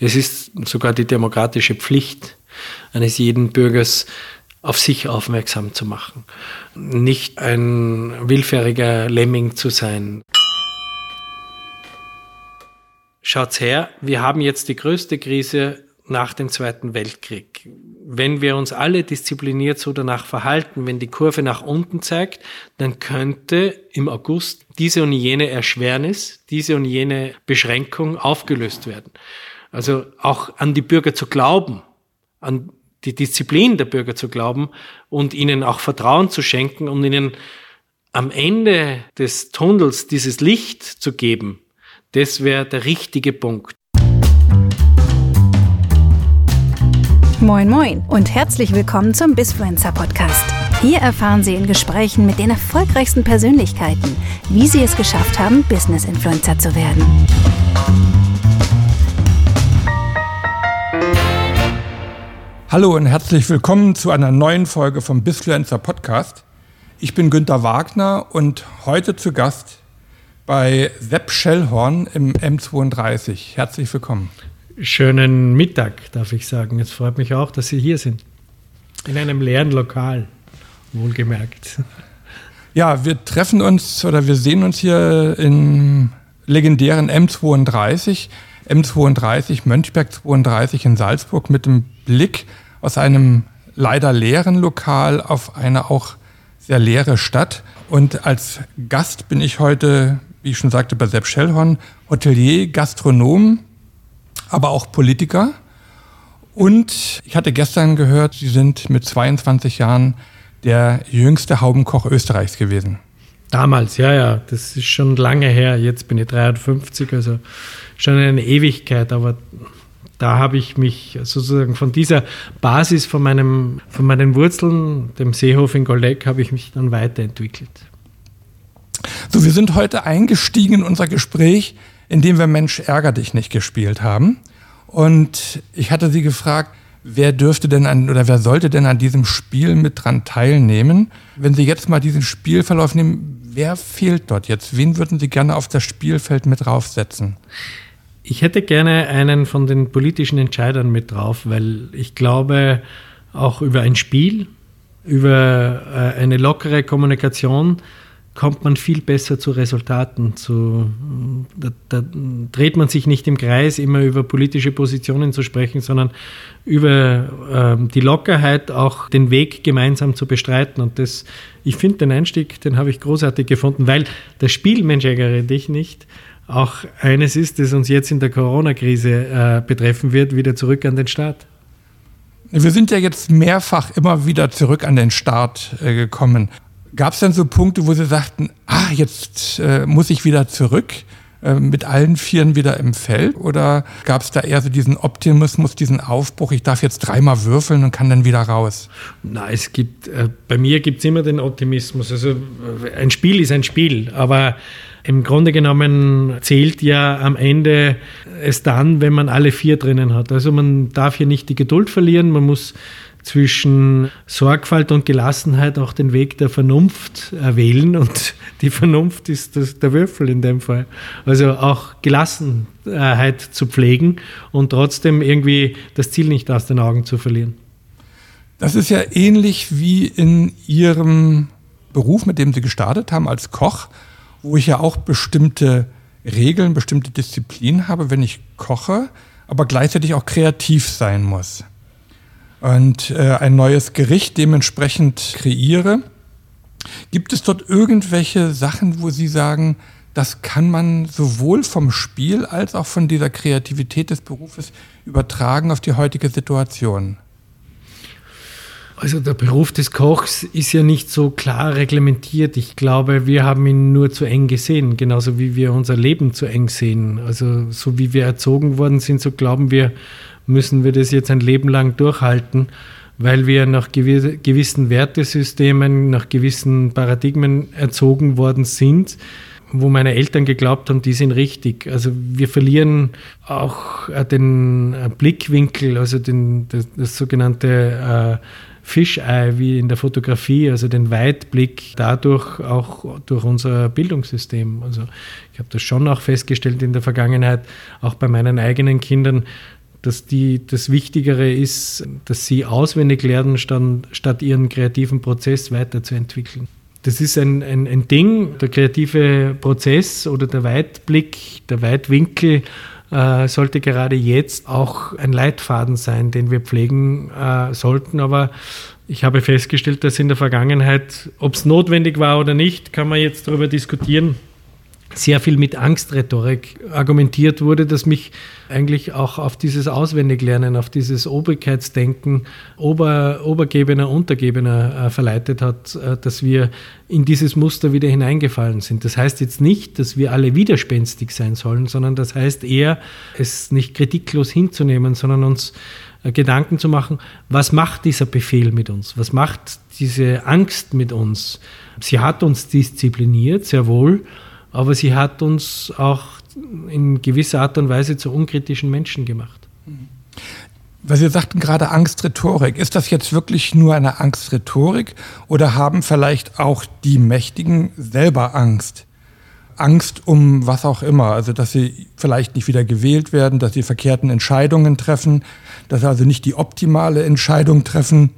Es ist sogar die demokratische Pflicht eines jeden Bürgers, auf sich aufmerksam zu machen. Nicht ein willfähriger Lemming zu sein. Schaut's her, wir haben jetzt die größte Krise nach dem Zweiten Weltkrieg. Wenn wir uns alle diszipliniert so danach verhalten, wenn die Kurve nach unten zeigt, dann könnte im August diese und jene Erschwernis, diese und jene Beschränkung aufgelöst werden. Also auch an die Bürger zu glauben, an die Disziplin der Bürger zu glauben und ihnen auch Vertrauen zu schenken und ihnen am Ende des Tunnels dieses Licht zu geben, das wäre der richtige Punkt. Moin Moin und herzlich willkommen zum Bisfluencer Podcast. Hier erfahren Sie in Gesprächen mit den erfolgreichsten Persönlichkeiten, wie sie es geschafft haben, Business Influencer zu werden. Hallo und herzlich willkommen zu einer neuen Folge vom Bisfluencer Podcast. Ich bin Günter Wagner und heute zu Gast bei Sepp Schellhorn im M32. Herzlich willkommen schönen Mittag, darf ich sagen. Es freut mich auch, dass Sie hier sind. In einem leeren Lokal, wohlgemerkt. Ja, wir treffen uns oder wir sehen uns hier im legendären M32, M32 Mönchberg 32 in Salzburg mit dem Blick aus einem leider leeren Lokal auf eine auch sehr leere Stadt. Und als Gast bin ich heute, wie ich schon sagte, bei Sepp Schellhorn, Hotelier, Gastronom, aber auch Politiker. Und ich hatte gestern gehört, Sie sind mit 22 Jahren der jüngste Haubenkoch Österreichs gewesen. Damals, ja, ja, das ist schon lange her. Jetzt bin ich 53, also schon eine Ewigkeit, aber da habe ich mich sozusagen von dieser Basis, von, meinem, von meinen Wurzeln, dem Seehof in Goldeck, habe ich mich dann weiterentwickelt. So, wir sind heute eingestiegen in unser Gespräch in dem wir Mensch ärger dich nicht gespielt haben. Und ich hatte sie gefragt, wer dürfte denn an oder wer sollte denn an diesem Spiel mit dran teilnehmen? Wenn Sie jetzt mal diesen Spielverlauf nehmen, wer fehlt dort jetzt? Wen würden Sie gerne auf das Spielfeld mit draufsetzen? Ich hätte gerne einen von den politischen Entscheidern mit drauf, weil ich glaube, auch über ein Spiel, über äh, eine lockere Kommunikation kommt man viel besser zu Resultaten. Zu, da, da, dreht man sich nicht im Kreis, immer über politische Positionen zu sprechen, sondern über ähm, die Lockerheit auch den Weg gemeinsam zu bestreiten. Und das, ich finde den Einstieg, den habe ich großartig gefunden, weil das Spiel Mensch ärgere dich nicht auch eines ist, das uns jetzt in der Corona-Krise äh, betreffen wird, wieder zurück an den Start. Wir sind ja jetzt mehrfach immer wieder zurück an den Start äh, gekommen. Gab es denn so Punkte, wo Sie sagten, ah, jetzt äh, muss ich wieder zurück? Äh, mit allen Vieren wieder im Feld? Oder gab es da eher so diesen Optimismus, diesen Aufbruch, ich darf jetzt dreimal würfeln und kann dann wieder raus? Na, es gibt, äh, bei mir gibt es immer den Optimismus. Also äh, ein Spiel ist ein Spiel, aber im Grunde genommen zählt ja am Ende es dann, wenn man alle vier drinnen hat. Also man darf hier nicht die Geduld verlieren, man muss zwischen Sorgfalt und Gelassenheit auch den Weg der Vernunft wählen und die Vernunft ist das, der Würfel in dem Fall. Also auch Gelassenheit zu pflegen und trotzdem irgendwie das Ziel nicht aus den Augen zu verlieren. Das ist ja ähnlich wie in Ihrem Beruf, mit dem Sie gestartet haben als Koch, wo ich ja auch bestimmte Regeln, bestimmte Disziplinen habe, wenn ich koche, aber gleichzeitig auch kreativ sein muss und äh, ein neues Gericht dementsprechend kreiere. Gibt es dort irgendwelche Sachen, wo Sie sagen, das kann man sowohl vom Spiel als auch von dieser Kreativität des Berufes übertragen auf die heutige Situation? Also der Beruf des Kochs ist ja nicht so klar reglementiert. Ich glaube, wir haben ihn nur zu eng gesehen, genauso wie wir unser Leben zu eng sehen. Also so wie wir erzogen worden sind, so glauben wir, müssen wir das jetzt ein Leben lang durchhalten, weil wir nach gewissen Wertesystemen, nach gewissen Paradigmen erzogen worden sind, wo meine Eltern geglaubt haben, die sind richtig. Also wir verlieren auch äh, den äh, Blickwinkel, also den, das, das sogenannte äh, Fischei wie in der Fotografie, also den Weitblick, dadurch auch durch unser Bildungssystem. Also ich habe das schon auch festgestellt in der Vergangenheit, auch bei meinen eigenen Kindern, dass die, das Wichtigere ist, dass sie auswendig lernen, statt, statt ihren kreativen Prozess weiterzuentwickeln. Das ist ein, ein, ein Ding, der kreative Prozess oder der Weitblick, der Weitwinkel äh, sollte gerade jetzt auch ein Leitfaden sein, den wir pflegen äh, sollten. Aber ich habe festgestellt, dass in der Vergangenheit, ob es notwendig war oder nicht, kann man jetzt darüber diskutieren sehr viel mit Angstrhetorik argumentiert wurde, das mich eigentlich auch auf dieses Auswendiglernen, auf dieses Obrigkeitsdenken, Ober, Obergebener, Untergebener äh, verleitet hat, äh, dass wir in dieses Muster wieder hineingefallen sind. Das heißt jetzt nicht, dass wir alle widerspenstig sein sollen, sondern das heißt eher, es nicht kritiklos hinzunehmen, sondern uns äh, Gedanken zu machen, was macht dieser Befehl mit uns? Was macht diese Angst mit uns? Sie hat uns diszipliniert, sehr wohl, aber sie hat uns auch in gewisser Art und Weise zu unkritischen Menschen gemacht. Weil Sie sagten gerade Angstrhetorik. Ist das jetzt wirklich nur eine Angstrhetorik oder haben vielleicht auch die Mächtigen selber Angst? Angst um was auch immer, also dass sie vielleicht nicht wieder gewählt werden, dass sie verkehrten Entscheidungen treffen, dass sie also nicht die optimale Entscheidung treffen.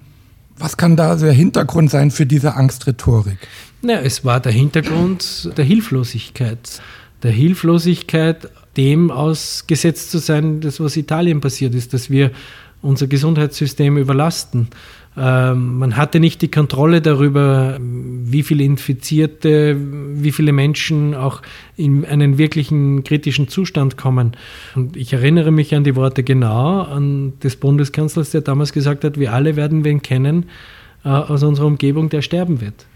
Was kann da der Hintergrund sein für diese Angstrhetorik? Ja, es war der Hintergrund der Hilflosigkeit. Der Hilflosigkeit, dem ausgesetzt zu sein, das, was Italien passiert ist, dass wir unser Gesundheitssystem überlasten. Ähm, man hatte nicht die Kontrolle darüber, wie viele Infizierte, wie viele Menschen auch in einen wirklichen kritischen Zustand kommen. Und ich erinnere mich an die Worte genau an des Bundeskanzlers, der damals gesagt hat, wir alle werden wen kennen äh, aus unserer Umgebung, der sterben wird.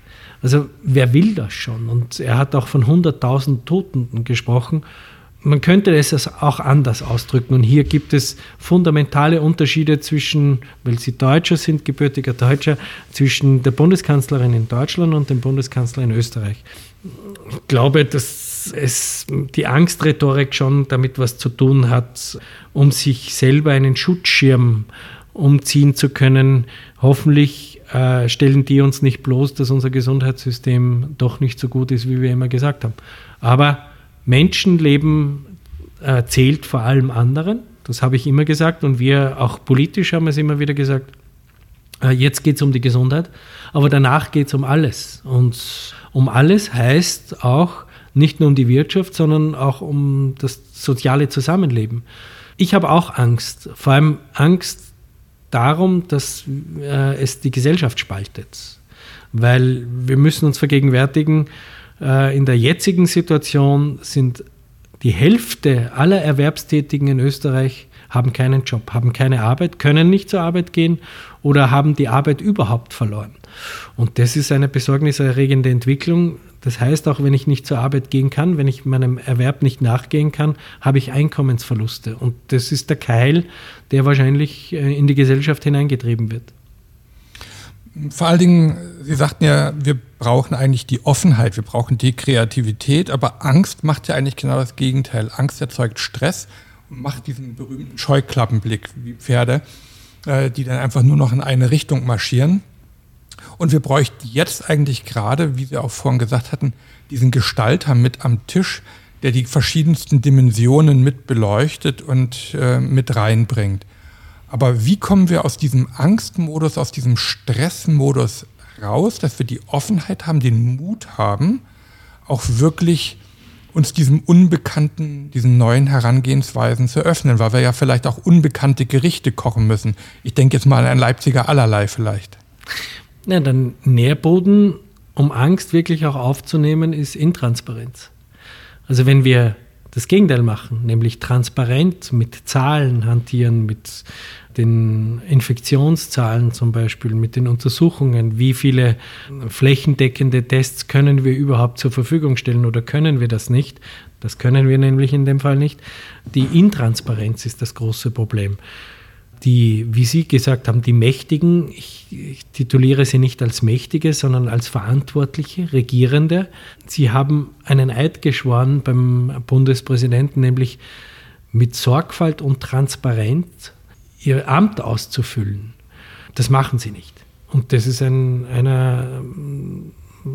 Also wer will das schon? Und er hat auch von 100.000 Toten gesprochen. Man könnte es auch anders ausdrücken. Und hier gibt es fundamentale Unterschiede zwischen, weil Sie Deutscher sind, gebürtiger Deutscher, zwischen der Bundeskanzlerin in Deutschland und dem Bundeskanzler in Österreich. Ich glaube, dass es die Angstrhetorik schon damit was zu tun hat, um sich selber einen Schutzschirm umziehen zu können. Hoffentlich äh, stellen die uns nicht bloß, dass unser Gesundheitssystem doch nicht so gut ist, wie wir immer gesagt haben. Aber Menschenleben äh, zählt vor allem anderen. Das habe ich immer gesagt und wir auch politisch haben es immer wieder gesagt. Äh, jetzt geht es um die Gesundheit, aber danach geht es um alles. Und um alles heißt auch nicht nur um die Wirtschaft, sondern auch um das soziale Zusammenleben. Ich habe auch Angst, vor allem Angst darum, dass äh, es die Gesellschaft spaltet. Weil wir müssen uns vergegenwärtigen, äh, in der jetzigen Situation sind die Hälfte aller Erwerbstätigen in Österreich haben keinen Job, haben keine Arbeit, können nicht zur Arbeit gehen oder haben die Arbeit überhaupt verloren. Und das ist eine besorgniserregende Entwicklung. Das heißt, auch wenn ich nicht zur Arbeit gehen kann, wenn ich meinem Erwerb nicht nachgehen kann, habe ich Einkommensverluste. Und das ist der Keil, der wahrscheinlich äh, in die Gesellschaft hineingetrieben wird. Vor allen Dingen, Sie sagten ja, wir brauchen eigentlich die Offenheit, wir brauchen die Kreativität, aber Angst macht ja eigentlich genau das Gegenteil. Angst erzeugt Stress und macht diesen berühmten Scheuklappenblick wie Pferde, äh, die dann einfach nur noch in eine Richtung marschieren. Und wir bräuchten jetzt eigentlich gerade, wie Sie auch vorhin gesagt hatten, diesen Gestalter mit am Tisch, der die verschiedensten Dimensionen mit beleuchtet und äh, mit reinbringt. Aber wie kommen wir aus diesem Angstmodus, aus diesem Stressmodus raus, dass wir die Offenheit haben, den Mut haben, auch wirklich uns diesem unbekannten, diesen neuen Herangehensweisen zu öffnen, weil wir ja vielleicht auch unbekannte Gerichte kochen müssen. Ich denke jetzt mal an ein Leipziger allerlei vielleicht. Ja, dann Nährboden, um Angst wirklich auch aufzunehmen, ist Intransparenz. Also wenn wir das Gegenteil machen, nämlich transparent mit Zahlen hantieren, mit den Infektionszahlen zum Beispiel, mit den Untersuchungen, wie viele flächendeckende Tests können wir überhaupt zur Verfügung stellen oder können wir das nicht? Das können wir nämlich in dem Fall nicht. Die Intransparenz ist das große Problem die, wie Sie gesagt haben, die Mächtigen, ich, ich, tituliere sie nicht als Mächtige, sondern als Verantwortliche, Regierende. Sie haben einen Eid geschworen beim Bundespräsidenten, nämlich mit Sorgfalt und Transparenz ihr Amt auszufüllen. Das machen sie nicht. Und das ist ein, einer,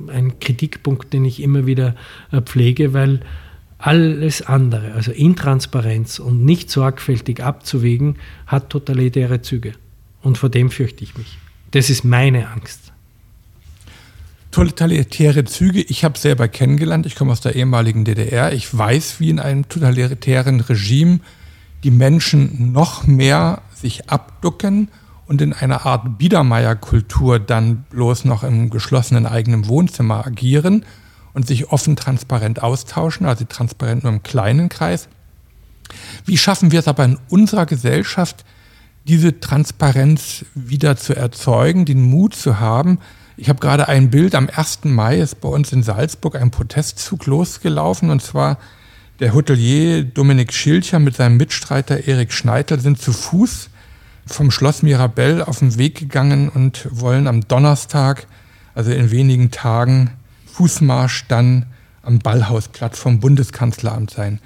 ein Kritikpunkt, den ich immer wieder pflege, weil Alles andere, also Intransparenz und nicht sorgfältig abzuwägen, hat totalitäre Züge. Und vor dem fürchte ich mich. Das ist meine Angst. Totalitäre Züge, ich habe selber kennengelernt, ich komme aus der ehemaligen DDR, ich weiß, wie in einem totalitären Regime die Menschen noch mehr sich abducken und in einer Art Biedermeierkultur dann bloß noch im geschlossenen eigenen Wohnzimmer agieren und sich offen transparent austauschen, also transparent nur im kleinen Kreis. Wie schaffen wir es aber in unserer Gesellschaft, diese Transparenz wieder zu erzeugen, den Mut zu haben? Ich habe gerade ein Bild, am 1. Mai ist bei uns in Salzburg ein Protestzug losgelaufen und zwar der Hotelier Dominik Schilcher mit seinem Mitstreiter Erik Schneitel sind zu Fuß vom Schloss Mirabell auf den Weg gegangen und wollen am Donnerstag, also in wenigen Tagen, Fußmarsch dann am Ballhausplatz vom Bundeskanzleramt sein.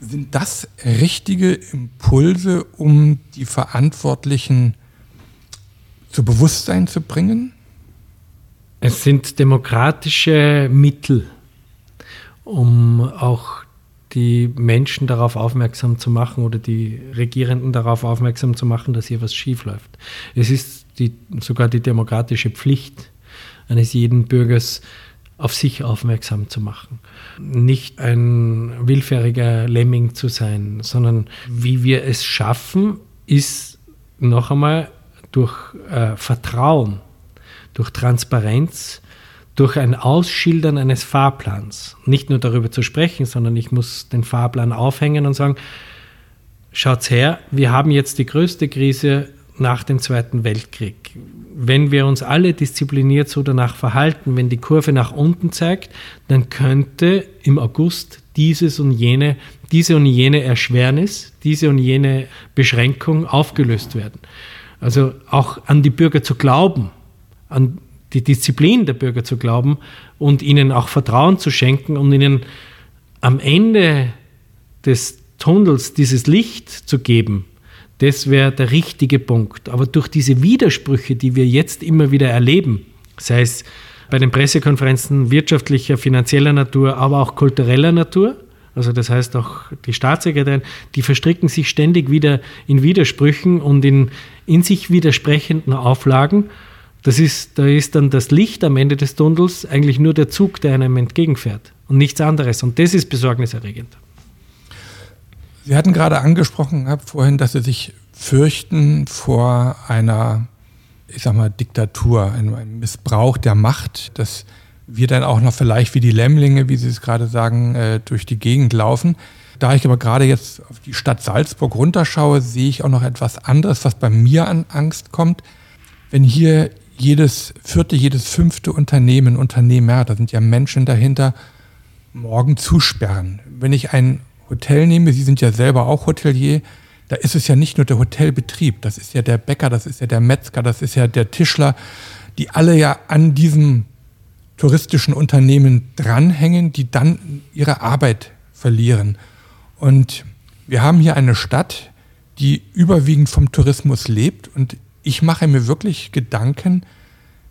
Sind das richtige Impulse, um die Verantwortlichen zu Bewusstsein zu bringen? Es sind demokratische Mittel, um auch die Menschen darauf aufmerksam zu machen oder die Regierenden darauf aufmerksam zu machen, dass hier was schiefläuft. Es ist die, sogar die demokratische Pflicht eines jeden Bürgers, auf sich aufmerksam zu machen. Nicht ein willfähriger Lemming zu sein, sondern wie wir es schaffen, ist noch einmal durch äh, Vertrauen, durch Transparenz, durch ein Ausschildern eines Fahrplans. Nicht nur darüber zu sprechen, sondern ich muss den Fahrplan aufhängen und sagen, schaut's her, wir haben jetzt die größte Krise nach dem Zweiten Weltkrieg wenn wir uns alle diszipliniert so danach verhalten, wenn die Kurve nach unten zeigt, dann könnte im August dieses und jene, diese und jene Erschwernis, diese und jene Beschränkung aufgelöst werden. Also auch an die Bürger zu glauben, an die Disziplin der Bürger zu glauben und ihnen auch Vertrauen zu schenken und ihnen am Ende des Tunnels dieses Licht zu geben, das wäre der richtige Punkt. Aber durch diese Widersprüche, die wir jetzt immer wieder erleben, sei es bei den Pressekonferenzen wirtschaftlicher, finanzieller Natur, aber auch kultureller Natur, also das heißt auch die Staatssekretärin, die verstricken sich ständig wieder in Widersprüchen und in, in sich widersprechenden Auflagen. Das ist, da ist dann das Licht am Ende des Tunnels eigentlich nur der Zug, der einem entgegenfährt und nichts anderes. Und das ist besorgniserregend. Sie hatten gerade angesprochen gehabt vorhin, dass Sie sich fürchten vor einer, ich sag mal, Diktatur, einem Missbrauch der Macht, dass wir dann auch noch vielleicht wie die Lämmlinge, wie Sie es gerade sagen, äh, durch die Gegend laufen. Da ich aber gerade jetzt auf die Stadt Salzburg runterschaue, sehe ich auch noch etwas anderes, was bei mir an Angst kommt. Wenn hier jedes vierte, jedes fünfte Unternehmen, Unternehmer, da sind ja Menschen dahinter, morgen zusperren. Wenn ich ein Hotel nehme, Sie sind ja selber auch Hotelier, da ist es ja nicht nur der Hotelbetrieb, das ist ja der Bäcker, das ist ja der Metzger, das ist ja der Tischler, die alle ja an diesem touristischen Unternehmen dranhängen, die dann ihre Arbeit verlieren. Und wir haben hier eine Stadt, die überwiegend vom Tourismus lebt und ich mache mir wirklich Gedanken,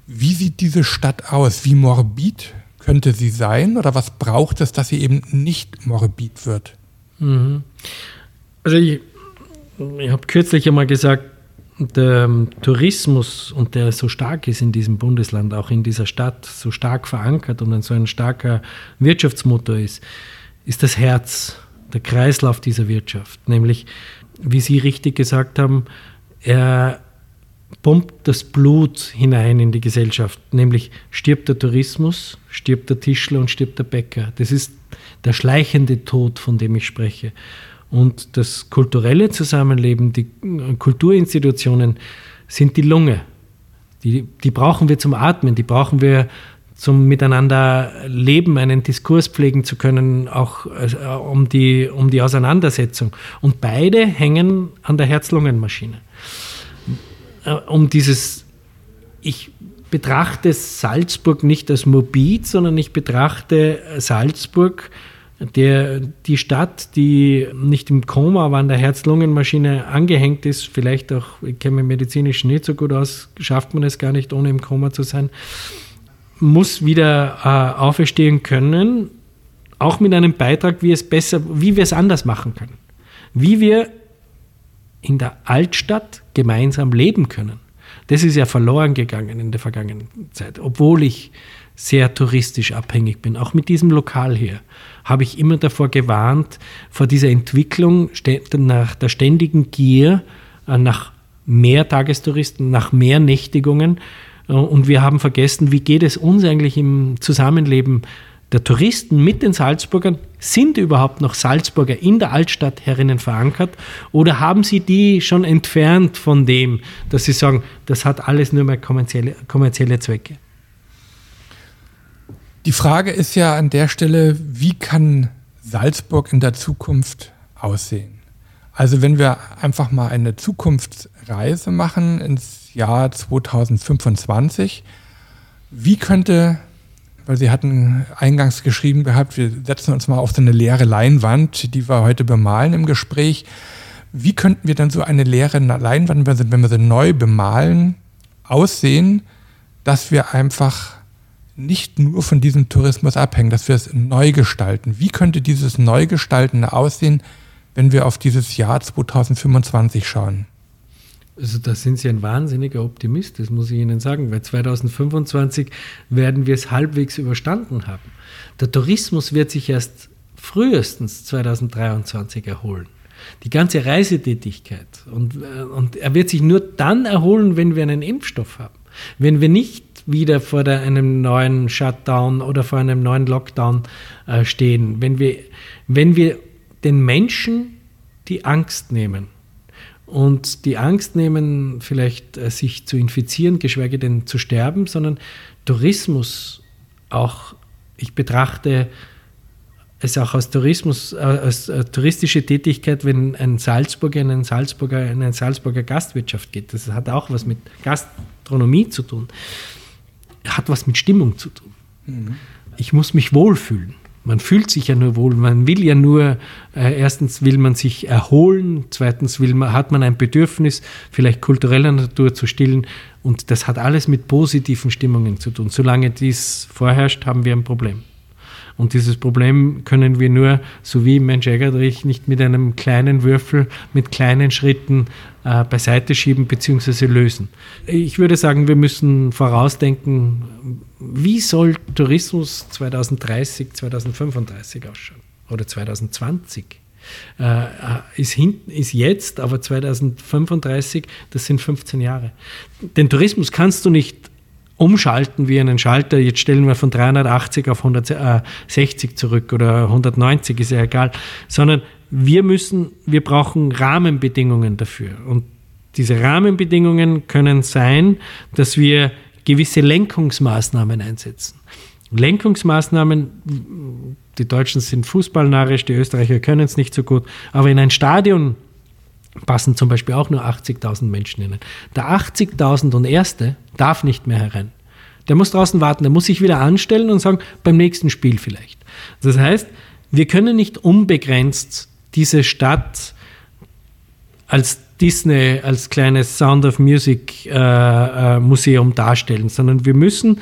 wie sieht diese Stadt aus? Wie morbid könnte sie sein oder was braucht es, dass sie eben nicht morbid wird? Mhm. Also ich, ich habe kürzlich einmal gesagt, der ähm, Tourismus und der so stark ist in diesem Bundesland, auch in dieser Stadt, so stark verankert und ein so ein starker Wirtschaftsmotor ist, ist das Herz, der Kreislauf dieser Wirtschaft. Nämlich, wie Sie richtig gesagt haben, er pumpt das Blut hinein in die Gesellschaft. Nämlich stirbt der Tourismus, stirbt der Tischler und stirbt der Bäcker. Das ist der schleichende Tod, von dem ich spreche. Und das kulturelle Zusammenleben, die Kulturinstitutionen sind die Lunge. Die, die brauchen wir zum Atmen, die brauchen wir zum Miteinander leben, einen Diskurs pflegen zu können, auch äh, um, die, um die Auseinandersetzung. Und beide hängen an der Herz-Lungen-Maschine. Äh, um dieses, ich betrachte Salzburg nicht als morbid, sondern ich betrachte Salzburg, der, die Stadt, die nicht im Koma, aber an der Herz-Lungen-Maschine angehängt ist, vielleicht auch, ich kenne mich medizinisch nicht so gut aus, schafft man es gar nicht, ohne im Koma zu sein, muss wieder äh, auferstehen können, auch mit einem Beitrag, wie es besser, wie wir es anders machen können. Wie wir in der Altstadt gemeinsam leben können. Das ist ja verloren gegangen in der vergangenen Zeit, obwohl ich sehr touristisch abhängig bin. Auch mit diesem Lokal hier habe ich immer davor gewarnt, vor dieser Entwicklung nach der ständigen Gier äh, nach mehr Tagestouristen, nach mehr Nächtigungen. Äh, und wir haben vergessen, wie geht es uns eigentlich im Zusammenleben der Touristen mit den Salzburgern, sind überhaupt noch Salzburger in der Altstadt herinnen verankert oder haben sie die schon entfernt von dem, dass sie sagen, das hat alles nur mehr kommerzielle, kommerzielle Zwecke? Die Frage ist ja an der Stelle, wie kann Salzburg in der Zukunft aussehen? Also wenn wir einfach mal eine Zukunftsreise machen ins Jahr 2025, wie könnte weil Sie hatten eingangs geschrieben gehabt, wir setzen uns mal auf so eine leere Leinwand, die wir heute bemalen im Gespräch. Wie könnten wir dann so eine leere Leinwand, wenn wir sie neu bemalen, aussehen, dass wir einfach nicht nur von diesem Tourismus abhängen, dass wir es neu gestalten? Wie könnte dieses Neugestalten aussehen, wenn wir auf dieses Jahr 2025 schauen? Also da sind Sie ein wahnsinniger Optimist, das muss ich Ihnen sagen, weil 2025 werden wir es halbwegs überstanden haben. Der Tourismus wird sich erst frühestens 2023 erholen. Die ganze Reisetätigkeit. Und, äh, und er wird sich nur dann erholen, wenn wir einen Impfstoff haben. Wenn wir nicht wieder vor der, einem neuen Shutdown oder vor einem neuen Lockdown äh, stehen. Wenn wir, wenn wir den Menschen die Angst nehmen und die Angst nehmen, vielleicht äh, sich zu infizieren, geschweige denn zu sterben, sondern Tourismus auch, ich betrachte es auch als Tourismus, äh, als äh, touristische Tätigkeit, wenn ein Salzburger in einen Salzburger, in eine Salzburger Gastwirtschaft geht. Das hat auch was mit Gastronomie zu tun. Hat was mit Stimmung zu tun. Mhm. Ich muss mich wohlfühlen. Man fühlt sich ja nur wohl, man will ja nur, äh, erstens will man sich erholen, zweitens will man, hat man ein Bedürfnis, vielleicht kultureller Natur zu stillen und das hat alles mit positiven Stimmungen zu tun. Solange dies vorherrscht, haben wir ein Problem. Und dieses Problem können wir nur, so wie Mensch Egertrich, nicht mit einem kleinen Würfel, mit kleinen Schritten äh, beiseite schieben bzw. lösen. Ich würde sagen, wir müssen vorausdenken, wie soll Tourismus 2030, 2035 ausschauen oder 2020? Äh, äh, ist, hinten, ist jetzt, aber 2035, das sind 15 Jahre. Den Tourismus kannst du nicht umschalten wie einen Schalter. Jetzt stellen wir von 380 auf 160 zurück oder 190, ist ja egal, sondern wir müssen, wir brauchen Rahmenbedingungen dafür. Und diese Rahmenbedingungen können sein, dass wir gewisse Lenkungsmaßnahmen einsetzen. Lenkungsmaßnahmen, die Deutschen sind fußballnarrisch, die Österreicher können es nicht so gut, aber in ein Stadion passen zum Beispiel auch nur 80.000 Menschen hinein. Der 80.000 und Erste darf nicht mehr herein. Der muss draußen warten, der muss sich wieder anstellen und sagen, beim nächsten Spiel vielleicht. Das heißt, wir können nicht unbegrenzt diese Stadt als Disney, als kleines Sound of Music äh, äh, Museum darstellen, sondern wir müssen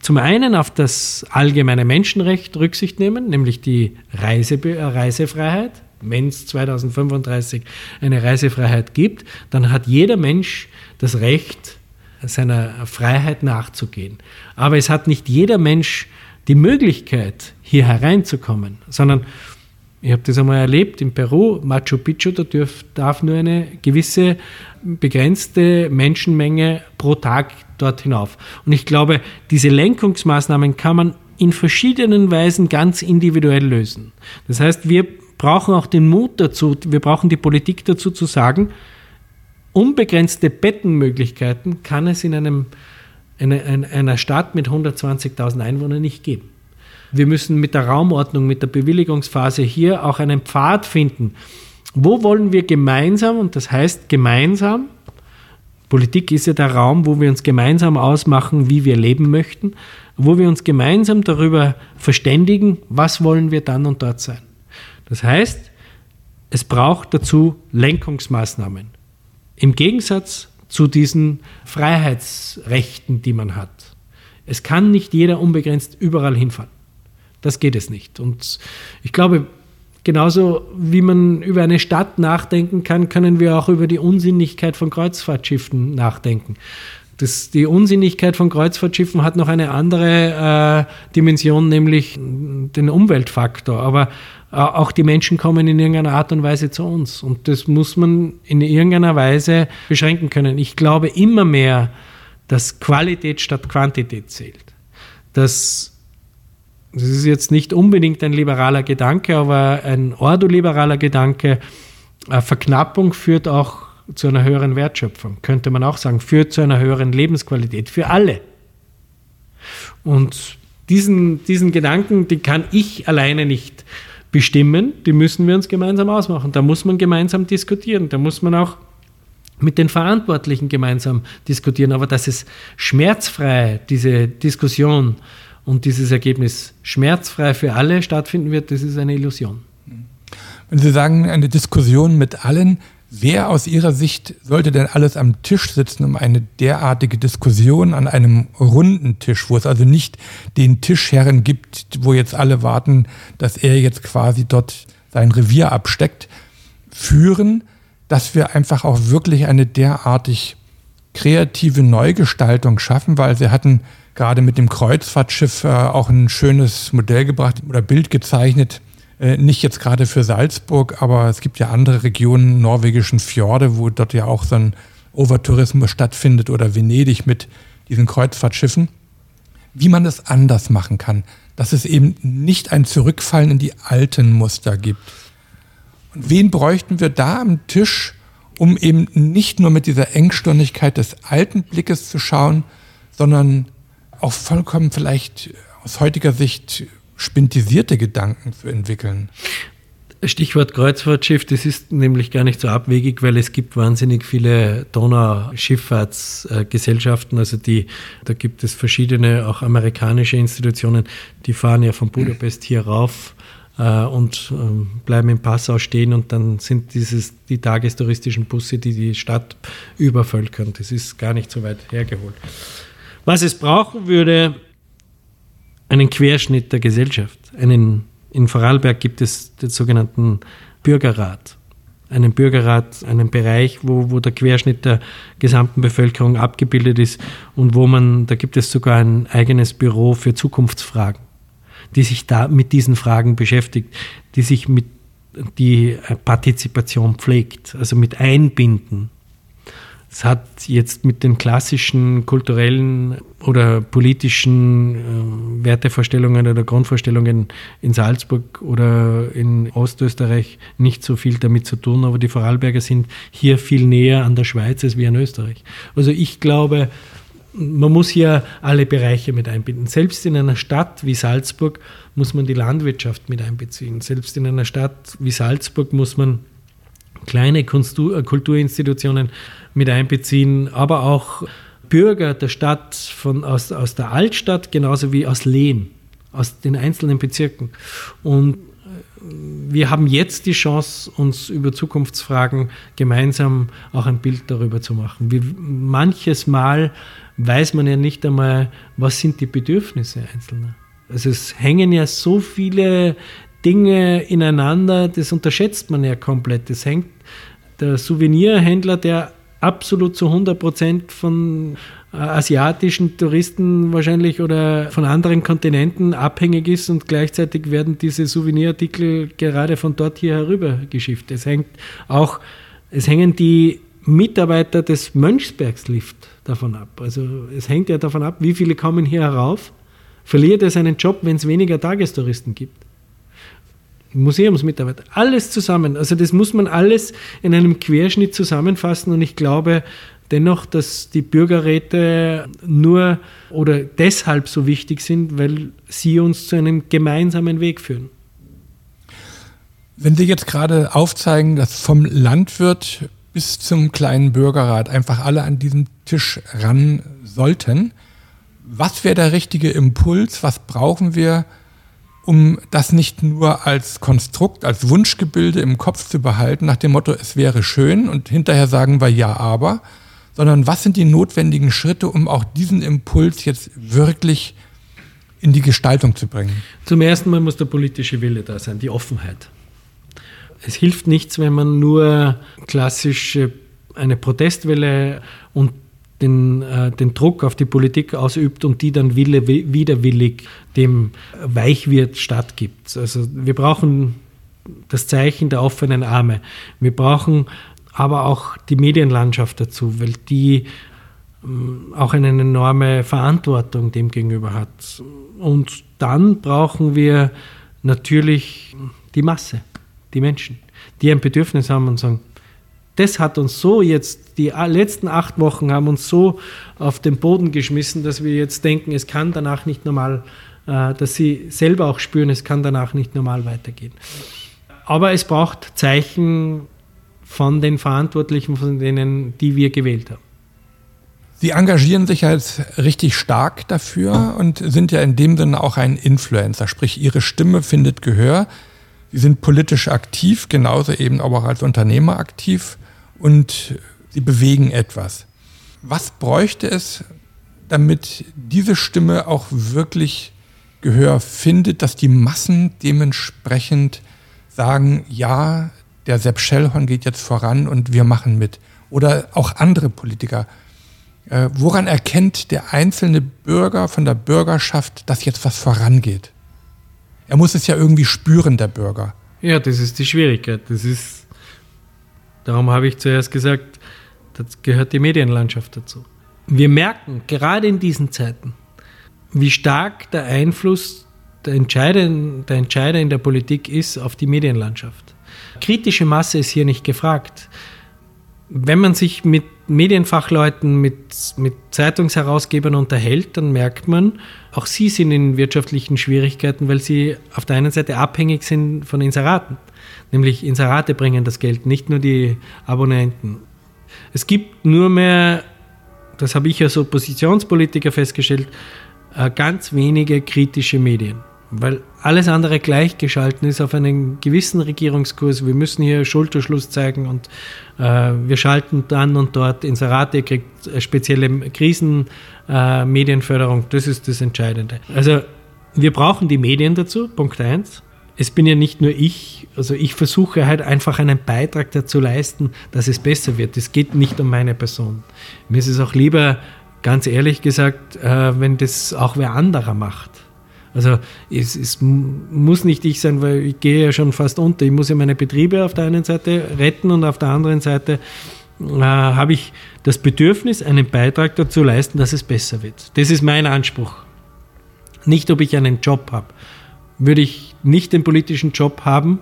zum einen auf das allgemeine Menschenrecht Rücksicht nehmen, nämlich die Reise, Reisefreiheit wenn es 2035 eine Reisefreiheit gibt, dann hat jeder Mensch das Recht, seiner Freiheit nachzugehen. Aber es hat nicht jeder Mensch die Möglichkeit, hier hereinzukommen, sondern ich habe das einmal erlebt in Peru, Machu Picchu, da dürf, darf nur eine gewisse begrenzte Menschenmenge pro Tag dort hinauf. Und ich glaube, diese Lenkungsmaßnahmen kann man in verschiedenen Weisen ganz individuell lösen. Das heißt, wir brauchen auch den Mut dazu, wir brauchen die Politik dazu zu sagen, unbegrenzte Bettenmöglichkeiten kann es in einem, eine, einer Stadt mit 120.000 Einwohnern nicht geben. Wir müssen mit der Raumordnung, mit der Bewilligungsphase hier auch einen Pfad finden. Wo wollen wir gemeinsam, und das heißt gemeinsam, Politik ist ja der Raum, wo wir uns gemeinsam ausmachen, wie wir leben möchten, wo wir uns gemeinsam darüber verständigen, was wollen wir dann und dort sein. Das heißt, es braucht dazu Lenkungsmaßnahmen. Im Gegensatz zu diesen Freiheitsrechten, die man hat. Es kann nicht jeder unbegrenzt überall hinfahren. Das geht es nicht. Und ich glaube, genauso wie man über eine Stadt nachdenken kann, können wir auch über die Unsinnigkeit von Kreuzfahrtschiffen nachdenken. Das, die Unsinnigkeit von Kreuzfahrtschiffen hat noch eine andere äh, Dimension, nämlich den Umweltfaktor. Aber auch die Menschen kommen in irgendeiner Art und Weise zu uns. Und das muss man in irgendeiner Weise beschränken können. Ich glaube immer mehr, dass Qualität statt Quantität zählt. Dass, das ist jetzt nicht unbedingt ein liberaler Gedanke, aber ein ordoliberaler Gedanke. Verknappung führt auch zu einer höheren Wertschöpfung, könnte man auch sagen, führt zu einer höheren Lebensqualität für alle. Und diesen, diesen Gedanken, die kann ich alleine nicht bestimmen, die müssen wir uns gemeinsam ausmachen. Da muss man gemeinsam diskutieren, da muss man auch mit den Verantwortlichen gemeinsam diskutieren. Aber dass es schmerzfrei, diese Diskussion und dieses Ergebnis schmerzfrei für alle stattfinden wird, das ist eine Illusion. Wenn Sie sagen, eine Diskussion mit allen, wer aus Ihrer Sicht sollte denn alles am Tisch sitzen, um eine derartige Diskussion an einem runden Tisch, wo es also nicht den Tischherren gibt, wo jetzt alle warten, dass er jetzt quasi dort sein Revier absteckt, führen, dass wir einfach auch wirklich eine derartig kreative Neugestaltung schaffen, weil sie hatten gerade mit dem Kreuzfahrtschiff äh, auch ein schönes Modell gebracht oder Bild gezeichnet, äh, nicht jetzt gerade für Salzburg, aber es gibt ja andere Regionen, norwegischen Fjorde, wo dort ja auch so ein Overtourismus stattfindet oder Venedig mit diesen Kreuzfahrtschiffen. Wie man es anders machen kann, dass es eben nicht ein Zurückfallen in die alten Muster gibt. Und wen bräuchten wir da am Tisch, um eben nicht nur mit dieser Engstirnigkeit des alten Blickes zu schauen, sondern auch vollkommen vielleicht aus heutiger Sicht spintisierte Gedanken zu entwickeln. Stichwort Kreuzfahrtschiff, das ist nämlich gar nicht so abwegig, weil es gibt wahnsinnig viele Donauschifffahrtsgesellschaften. Also die, da gibt es verschiedene, auch amerikanische Institutionen, die fahren ja von Budapest hier rauf äh, und äh, bleiben in Passau stehen und dann sind dieses die tagestouristischen Busse, die die Stadt übervölkern. Das ist gar nicht so weit hergeholt. Was es brauchen würde, einen Querschnitt der Gesellschaft. Einen, in Vorarlberg gibt es den sogenannten Bürgerrat. Einen Bürgerrat, einen Bereich, wo, wo der Querschnitt der gesamten Bevölkerung abgebildet ist und wo man, da gibt es sogar ein eigenes Büro für Zukunftsfragen, die sich da mit diesen Fragen beschäftigt, die sich mit die Partizipation pflegt, also mit Einbinden es hat jetzt mit den klassischen kulturellen oder politischen äh, Wertevorstellungen oder Grundvorstellungen in Salzburg oder in Ostösterreich nicht so viel damit zu tun, aber die Vorarlberger sind hier viel näher an der Schweiz als wir in Österreich. Also ich glaube, man muss hier alle Bereiche mit einbinden. Selbst in einer Stadt wie Salzburg muss man die Landwirtschaft mit einbeziehen. Selbst in einer Stadt wie Salzburg muss man kleine Kulturinstitutionen mit einbeziehen, aber auch Bürger der Stadt von, aus, aus der Altstadt genauso wie aus Lehn, aus den einzelnen Bezirken. Und äh, wir haben jetzt die Chance, uns über Zukunftsfragen gemeinsam auch ein Bild darüber zu machen. Wie manches Mal weiß man ja nicht einmal, was sind die Bedürfnisse Einzelner. Also es hängen ja so viele Dinge ineinander, das unterschätzt man ja komplett. Es hängt der Souvenirhändler, der absolut zu 100 Prozent von äh, asiatischen Touristen wahrscheinlich oder von anderen Kontinenten abhängig ist und gleichzeitig werden diese Souvenirartikel gerade von dort hier herübergeschifft. Es hängt auch, es hängen die Mitarbeiter des Mönchsbergslift davon ab. Also es hängt ja davon ab, wie viele kommen hier herauf. Verliert er seinen Job, wenn es weniger Tagestouristen gibt? Museumsmitarbeiter, alles zusammen. Also das muss man alles in einem Querschnitt zusammenfassen und ich glaube dennoch, dass die Bürgerräte nur oder deshalb so wichtig sind, weil sie uns zu einem gemeinsamen Weg führen. Wenn Sie jetzt gerade aufzeigen, dass vom Landwirt bis zum kleinen Bürgerrat einfach alle an diesem Tisch ran sollten, was wäre der richtige Impuls? Was brauchen wir, um das nicht nur als Konstrukt, als Wunschgebilde im Kopf zu behalten, nach dem Motto, es wäre schön und hinterher sagen wir ja, aber, sondern was sind die notwendigen Schritte, um auch diesen Impuls jetzt wirklich in die Gestaltung zu bringen? Zum ersten Mal muss der politische Wille da sein, die Offenheit. Es hilft nichts, wenn man nur klassisch eine Protestwelle und den, äh, den Druck auf die Politik ausübt und die dann wille, widerwillig dem Weichwirt stattgibt. Also wir brauchen das Zeichen der offenen Arme. Wir brauchen aber auch die Medienlandschaft dazu, weil die ähm, auch eine enorme Verantwortung dem gegenüber hat. Und dann brauchen wir natürlich die Masse, die Menschen, die ein Bedürfnis haben und sagen, das hat uns so jetzt, die letzten acht Wochen haben uns so auf den Boden geschmissen, dass wir jetzt denken, es kann danach nicht normal, äh, dass sie selber auch spüren, es kann danach nicht normal weitergehen. Aber es braucht Zeichen von den Verantwortlichen, von denen, die wir gewählt haben. Sie engagieren sich jetzt richtig stark dafür und sind ja in dem Sinne auch ein Influencer, sprich Ihre Stimme findet Gehör. Sie sind politisch aktiv, genauso eben aber auch als Unternehmer aktiv und Sie bewegen etwas. Was bräuchte es, damit diese Stimme auch wirklich Gehör findet, dass die Massen dementsprechend sagen, ja, der Sepp Schellhorn geht jetzt voran und wir machen mit. Oder auch andere Politiker. Äh, woran erkennt der einzelne Bürger von der Bürgerschaft, dass jetzt was vorangeht? Er muss es ja irgendwie spüren, der Bürger. Ja, das ist die Schwierigkeit. Das ist, darum habe ich zuerst gesagt, das gehört die Medienlandschaft dazu. Wir merken gerade in diesen Zeiten, wie stark der Einfluss der Entscheider, der Entscheider in der Politik ist auf die Medienlandschaft. Kritische Masse ist hier nicht gefragt. Wenn man sich mit Medienfachleuten, mit, mit Zeitungsherausgebern unterhält, dann merkt man, auch sie sind in wirtschaftlichen Schwierigkeiten, weil sie auf der einen Seite abhängig sind von Inseraten. Nämlich Inserate bringen das Geld, nicht nur die Abonnenten. Es gibt nur mehr, das habe ich als Oppositionspolitiker festgestellt, äh, ganz wenige kritische Medien weil alles andere gleichgeschalten ist auf einen gewissen Regierungskurs. Wir müssen hier Schulterschluss zeigen und äh, wir schalten dann und dort Inserate, kriegt spezielle Krisenmedienförderung. Äh, das ist das Entscheidende. Also wir brauchen die Medien dazu, Punkt eins. Es bin ja nicht nur ich, also ich versuche halt einfach einen Beitrag dazu leisten, dass es besser wird. Es geht nicht um meine Person. Mir ist es auch lieber, ganz ehrlich gesagt, äh, wenn das auch wer anderer macht. Also es, es, muss nicht ich sein, weil ich gehe ja schon fast unter. Ich muss ja meine Betriebe auf der einen Seite retten und auf der anderen Seite äh, habe ich das Bedürfnis, einen Beitrag dazu leisten, dass es besser wird. Das ist mein Anspruch. Nicht, ob ich einen Job habe. Würde ich nicht den politischen Job haben,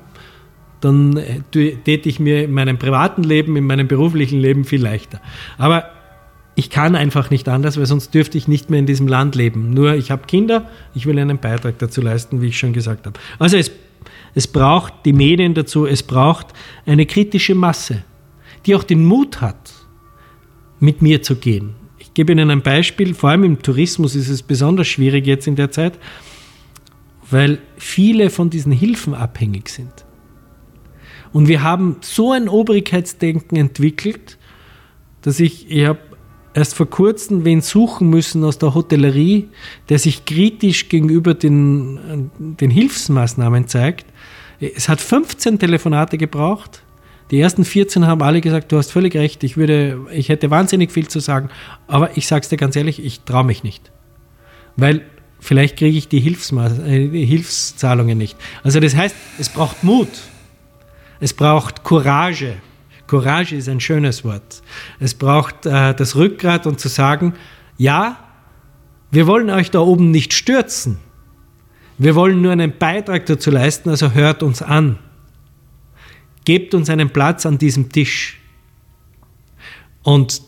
dann äh, täte ich mir in meinem privaten Leben, in meinem beruflichen Leben viel leichter. Aber ich kann einfach nicht anders, weil sonst dürfte ich nicht mehr in diesem Land leben. Nur ich habe Kinder, ich will einen Beitrag dazu leisten, wie ich schon gesagt habe. Also es, es braucht die Medien dazu, es braucht eine kritische Masse, die auch den Mut hat, mit mir zu gehen. Ich gebe Ihnen ein Beispiel, vor allem im Tourismus ist es besonders schwierig jetzt in der Zeit, weil viele von diesen Hilfen abhängig sind. Und wir haben so ein Obrigkeitsdenken entwickelt, dass ich, ich habe erst vor kurzem wen suchen müssen aus der Hotellerie, der sich kritisch gegenüber den, den Hilfsmaßnahmen zeigt. Es hat 15 Telefonate gebraucht. Die ersten 14 haben alle gesagt, du hast völlig recht, ich, würde, ich hätte wahnsinnig viel zu sagen, aber ich sage es dir ganz ehrlich, ich traue mich nicht. Weil vielleicht kriege ich die, äh, die Hilfszahlungen nicht. Also das heißt, es braucht Mut, es braucht Courage, Courage ist ein schönes Wort. Es braucht äh, das Rückgrat und zu sagen, ja, wir wollen euch da oben nicht stürzen. Wir wollen nur einen Beitrag dazu leisten, also hört uns an. Gebt uns einen Platz an diesem Tisch. Und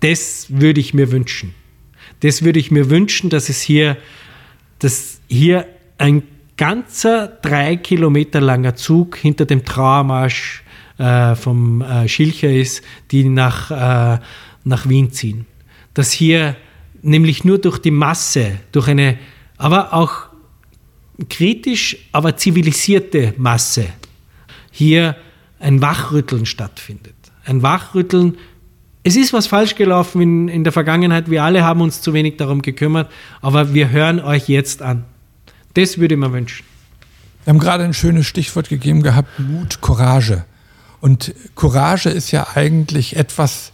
das würde ich mir wünschen. Das würde ich mir wünschen, dass es hier, dass hier ein ganzer drei Kilometer langer Zug hinter dem Trauermarsch äh, vom äh, Schilcher ist, die nach, äh, nach Wien ziehen. Dass hier nämlich nur durch die Masse, durch eine, aber auch kritisch, aber zivilisierte Masse, hier ein Wachrütteln stattfindet. Ein Wachrütteln es ist was falsch gelaufen in, in der Vergangenheit. Wir alle haben uns zu wenig darum gekümmert, aber wir hören euch jetzt an. Das würde ich mir wünschen. Wir haben gerade ein schönes Stichwort gegeben gehabt, Mut, Courage. Und Courage ist ja eigentlich etwas,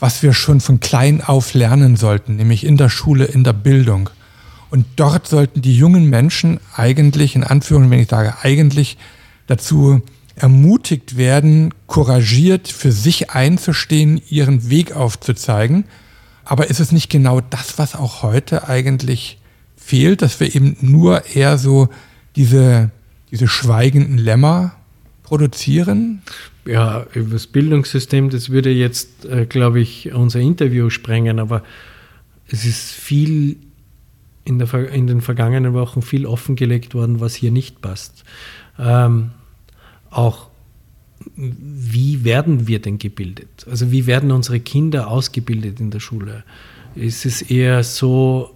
was wir schon von klein auf lernen sollten, nämlich in der Schule, in der Bildung. Und dort sollten die jungen Menschen eigentlich, in Anführungszeichen, wenn ich sage eigentlich, dazu ermutigt werden, couragiert für sich einzustehen, ihren Weg aufzuzeigen. Aber ist es nicht genau das, was auch heute eigentlich fehlt, dass wir eben nur eher so diese, diese schweigenden Lämmer produzieren? Ja, über das Bildungssystem, das würde jetzt, äh, glaube ich, unser Interview sprengen, aber es ist viel in, der, in den vergangenen Wochen viel offengelegt worden, was hier nicht passt. Ähm, auch wie werden wir denn gebildet? Also wie werden unsere Kinder ausgebildet in der Schule? Ist es eher so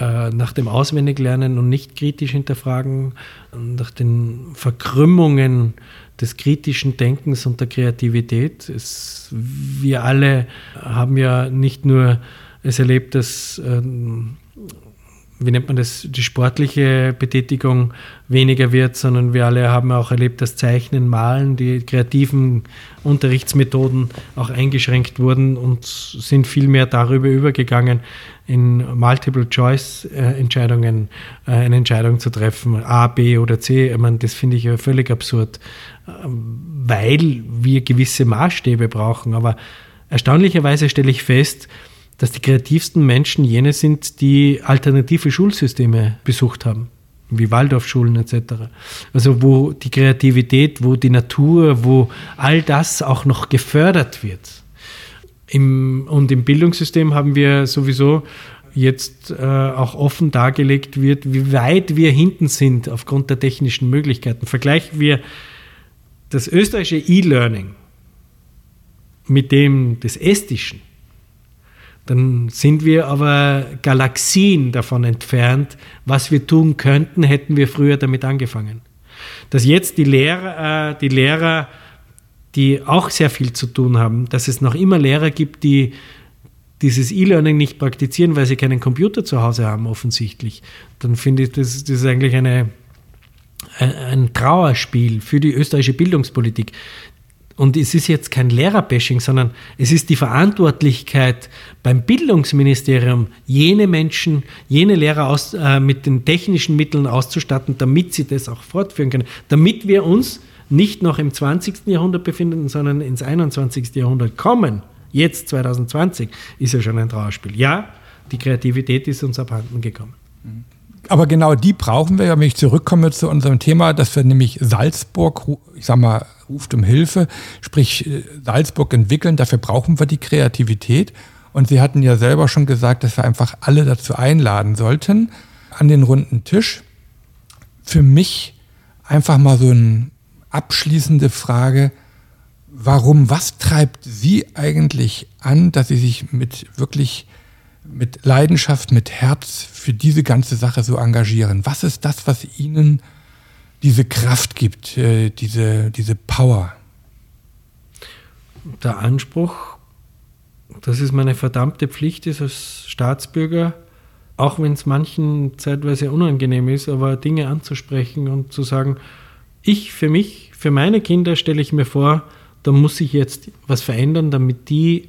nach dem Auswendiglernen und nicht kritisch hinterfragen, nach den Verkrümmungen des kritischen Denkens und der Kreativität? Es, wir alle haben ja nicht nur es erlebt, dass ähm, wie nennt man das, die sportliche Betätigung weniger wird, sondern wir alle haben auch erlebt, dass Zeichnen, Malen, die kreativen Unterrichtsmethoden auch eingeschränkt wurden und sind viel mehr darüber übergegangen, in Multiple-Choice-Entscheidungen äh, eine Entscheidung zu treffen, A, B oder C. Ich meine, das finde ich ja völlig absurd, weil wir gewisse Maßstäbe brauchen. Aber erstaunlicherweise stelle ich fest, dass die kreativsten Menschen jene sind, die alternative Schulsysteme besucht haben, wie Waldorfschulen etc. Also wo die Kreativität, wo die Natur, wo all das auch noch gefördert wird. Im, und im Bildungssystem haben wir sowieso jetzt äh, auch offen dargelegt wird, wie weit wir hinten sind aufgrund der technischen Möglichkeiten. Vergleichen wir das österreichische E-Learning mit dem des estischen dann sind wir aber Galaxien davon entfernt. Was wir tun könnten, hätten wir früher damit angefangen. Dass jetzt die Lehrer, äh, die Lehrer, die auch sehr viel zu tun haben, dass es noch immer Lehrer gibt, die dieses E-Learning nicht praktizieren, weil sie keinen Computer zu Hause haben, offensichtlich, dann finde ich, das, das ist eigentlich eine, ein Trauerspiel für die österreichische Bildungspolitik. Und es ist jetzt kein Lehrerbashing, sondern es ist die Verantwortlichkeit beim Bildungsministerium, jene Menschen, jene Lehrer aus, äh, mit den technischen Mitteln auszustatten, damit sie das auch fortführen können, damit wir uns nicht noch im 20. Jahrhundert befinden, sondern ins 21. Jahrhundert kommen. Jetzt 2020 ist ja schon ein Trauerspiel. Ja, die Kreativität ist uns abhanden gekommen. Aber genau die brauchen wir, wenn ich zurückkomme zu unserem Thema, dass wir nämlich Salzburg, ich sag mal, ruft um Hilfe, sprich äh, Salzburg entwickeln. Dafür brauchen wir die Kreativität. Und Sie hatten ja selber schon gesagt, dass wir einfach alle dazu einladen sollten an den runden Tisch. Für mich einfach mal so eine abschließende Frage. Warum, was treibt Sie eigentlich an, dass Sie sich mit wirklich mit Leidenschaft, mit Herz für diese ganze Sache so engagieren? Was ist das, was Ihnen diese Kraft gibt, äh, diese, diese Power? Der Anspruch, das ist meine verdammte Pflicht ist als Staatsbürger, auch wenn es manchen zeitweise unangenehm ist, aber Dinge anzusprechen und zu sagen, ich für mich, für meine Kinder stelle ich mir vor, da muss ich jetzt was verändern, damit die,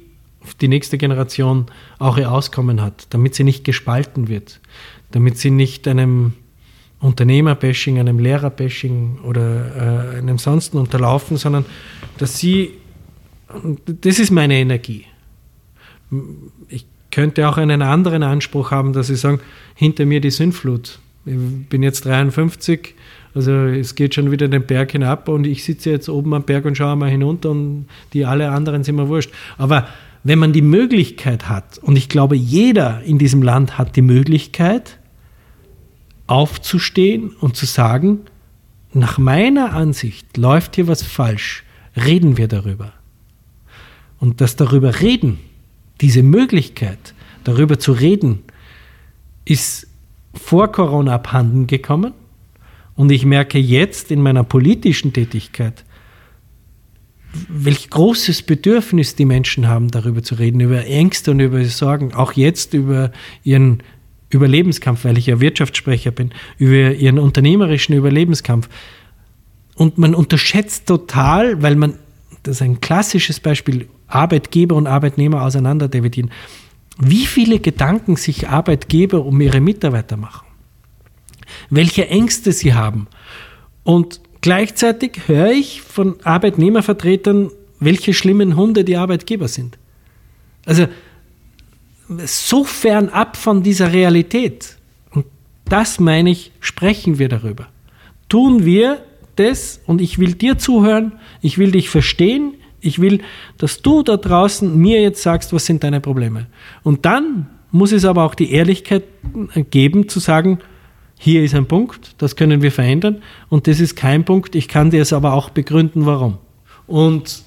die nächste Generation auch ihr Auskommen hat, damit sie nicht gespalten wird, damit sie nicht einem Unternehmerbashing, einem Lehrerbashing oder äh, einem sonsten unterlaufen, sondern dass sie, das ist meine Energie. Ich könnte auch einen anderen Anspruch haben, dass sie sagen, hinter mir die Sündflut. Ich bin jetzt 53, also es geht schon wieder den Berg hinab und ich sitze jetzt oben am Berg und schaue mal hinunter und die alle anderen sind mir wurscht. Aber wenn man die Möglichkeit hat, und ich glaube, jeder in diesem Land hat die Möglichkeit, aufzustehen und zu sagen, nach meiner Ansicht läuft hier was falsch, reden wir darüber. Und das darüber reden, diese Möglichkeit, darüber zu reden, ist vor Corona abhanden gekommen. Und ich merke jetzt in meiner politischen Tätigkeit, welch großes Bedürfnis die Menschen haben, darüber zu reden, über Ängste und über Sorgen, auch jetzt über ihren Überlebenskampf, weil ich ja Wirtschaftssprecher bin, über ihren unternehmerischen Überlebenskampf. Und man unterschätzt total, weil man, das ist ein klassisches Beispiel, Arbeitgeber und Arbeitnehmer auseinander dividieren, wie viele Gedanken sich Arbeitgeber um ihre Mitarbeiter machen, welche Ängste sie haben. Und gleichzeitig höre ich von Arbeitnehmervertretern, welche schlimmen Hunde die Arbeitgeber sind. Also so fern ab von dieser Realität. Und das meine ich, sprechen wir darüber. Tun wir das und ich will dir zuhören, ich will dich verstehen, ich will, dass du da draußen mir jetzt sagst, was sind deine Probleme. Und dann muss es aber auch die Ehrlichkeit geben, zu sagen, hier ist ein Punkt, das können wir verändern und das ist kein Punkt, ich kann dir es aber auch begründen, warum. Und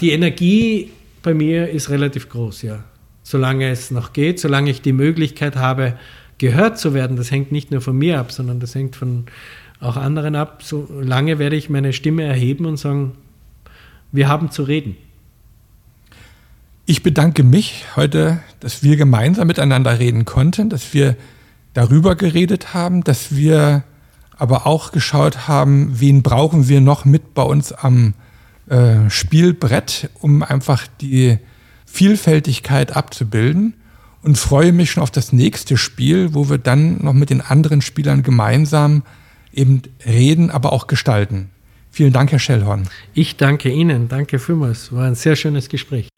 die Energie bei mir ist relativ groß, ja. Solange es noch geht, solange ich die Möglichkeit habe, gehört zu werden, das hängt nicht nur von mir ab, sondern das hängt von auch anderen ab, solange werde ich meine Stimme erheben und sagen, wir haben zu reden. Ich bedanke mich heute, dass wir gemeinsam miteinander reden konnten, dass wir darüber geredet haben, dass wir aber auch geschaut haben, wen brauchen wir noch mit bei uns am äh, Spielbrett, um einfach die Vielfältigkeit abzubilden und freue mich schon auf das nächste Spiel, wo wir dann noch mit den anderen Spielern gemeinsam eben reden, aber auch gestalten. Vielen Dank, Herr Schellhorn. Ich danke Ihnen. Danke vielmals. War ein sehr schönes Gespräch.